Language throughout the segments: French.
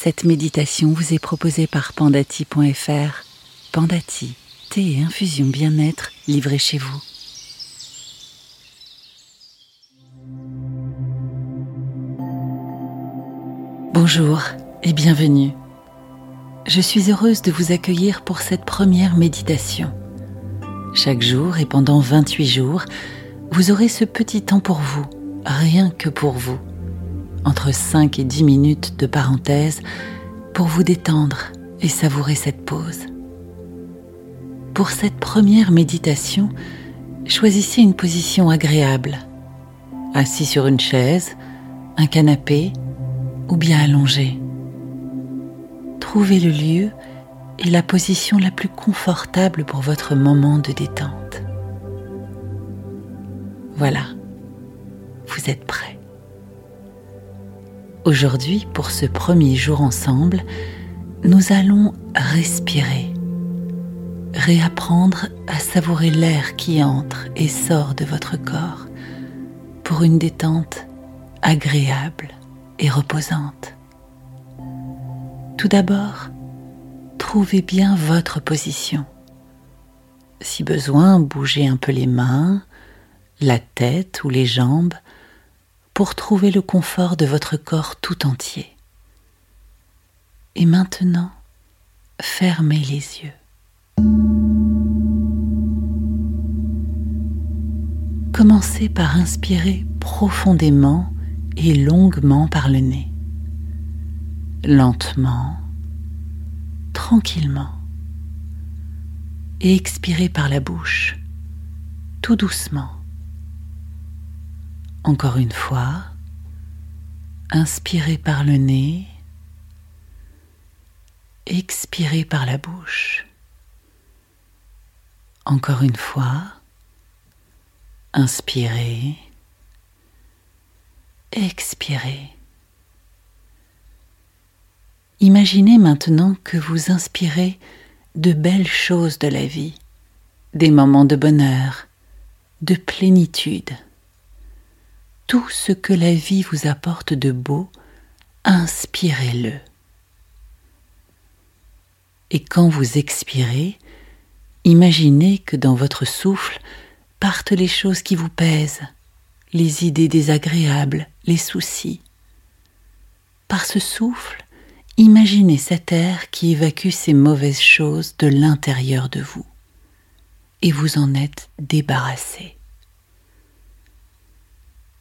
Cette méditation vous est proposée par pandati.fr. Pandati, thé et infusion bien-être livrés chez vous. Bonjour et bienvenue. Je suis heureuse de vous accueillir pour cette première méditation. Chaque jour et pendant 28 jours, vous aurez ce petit temps pour vous, rien que pour vous entre 5 et 10 minutes de parenthèse pour vous détendre et savourer cette pause. Pour cette première méditation, choisissez une position agréable, assis sur une chaise, un canapé ou bien allongé. Trouvez le lieu et la position la plus confortable pour votre moment de détente. Voilà, vous êtes prêt. Aujourd'hui, pour ce premier jour ensemble, nous allons respirer, réapprendre à savourer l'air qui entre et sort de votre corps pour une détente agréable et reposante. Tout d'abord, trouvez bien votre position. Si besoin, bougez un peu les mains, la tête ou les jambes pour trouver le confort de votre corps tout entier. Et maintenant, fermez les yeux. Commencez par inspirer profondément et longuement par le nez, lentement, tranquillement, et expirez par la bouche, tout doucement. Encore une fois, inspirez par le nez, expirez par la bouche. Encore une fois, inspirez, expirez. Imaginez maintenant que vous inspirez de belles choses de la vie, des moments de bonheur, de plénitude tout ce que la vie vous apporte de beau, inspirez-le. Et quand vous expirez, imaginez que dans votre souffle partent les choses qui vous pèsent, les idées désagréables, les soucis. Par ce souffle, imaginez cet air qui évacue ces mauvaises choses de l'intérieur de vous, et vous en êtes débarrassé.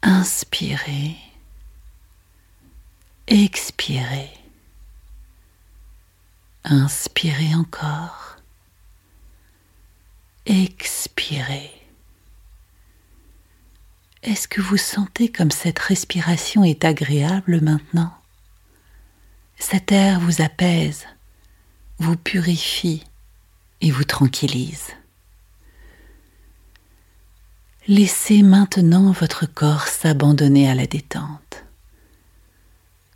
Inspirez. Expirez. Inspirez encore. Expirez. Est-ce que vous sentez comme cette respiration est agréable maintenant? Cet air vous apaise, vous purifie et vous tranquillise. Laissez maintenant votre corps s'abandonner à la détente.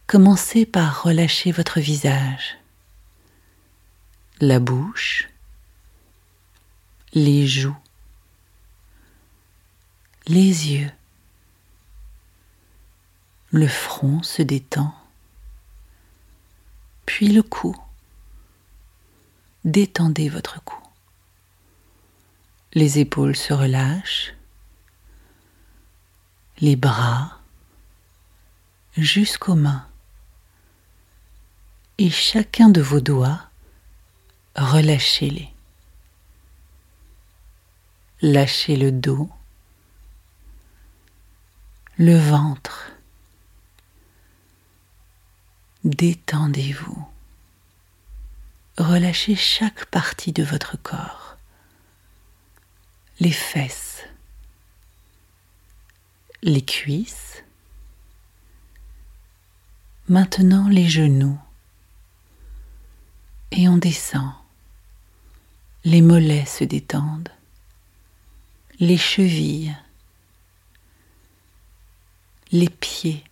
Commencez par relâcher votre visage, la bouche, les joues, les yeux. Le front se détend, puis le cou. Détendez votre cou. Les épaules se relâchent les bras jusqu'aux mains. Et chacun de vos doigts, relâchez-les. Lâchez le dos, le ventre. Détendez-vous. Relâchez chaque partie de votre corps. Les fesses, les cuisses, maintenant les genoux, et on descend. Les mollets se détendent, les chevilles, les pieds,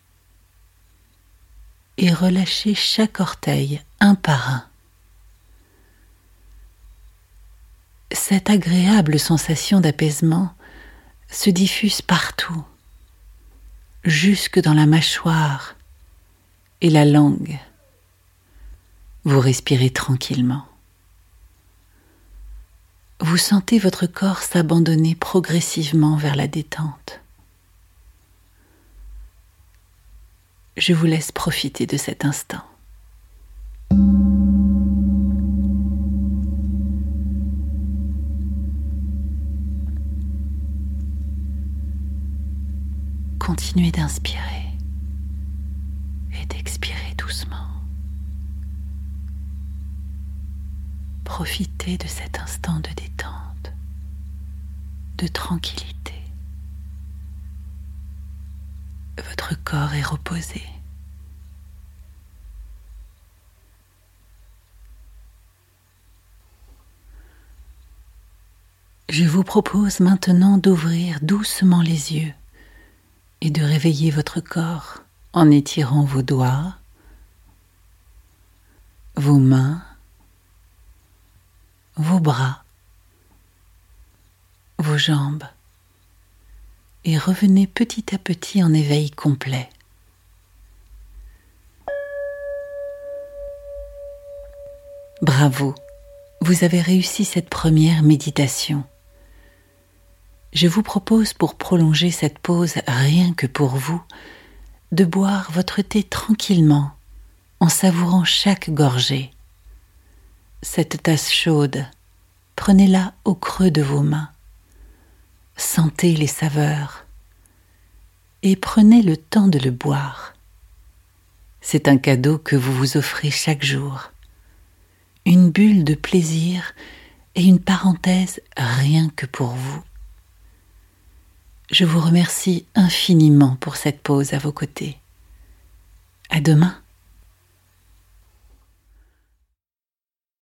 et relâchez chaque orteil un par un. Cette agréable sensation d'apaisement se diffuse partout jusque dans la mâchoire et la langue. Vous respirez tranquillement. Vous sentez votre corps s'abandonner progressivement vers la détente. Je vous laisse profiter de cet instant. Continuez d'inspirer et d'expirer doucement. Profitez de cet instant de détente, de tranquillité. Votre corps est reposé. Je vous propose maintenant d'ouvrir doucement les yeux et de réveiller votre corps en étirant vos doigts, vos mains, vos bras, vos jambes. Et revenez petit à petit en éveil complet. Bravo, vous avez réussi cette première méditation je vous propose pour prolonger cette pause rien que pour vous, de boire votre thé tranquillement en savourant chaque gorgée. Cette tasse chaude, prenez-la au creux de vos mains. Sentez les saveurs et prenez le temps de le boire. C'est un cadeau que vous vous offrez chaque jour, une bulle de plaisir et une parenthèse rien que pour vous. Je vous remercie infiniment pour cette pause à vos côtés. À demain.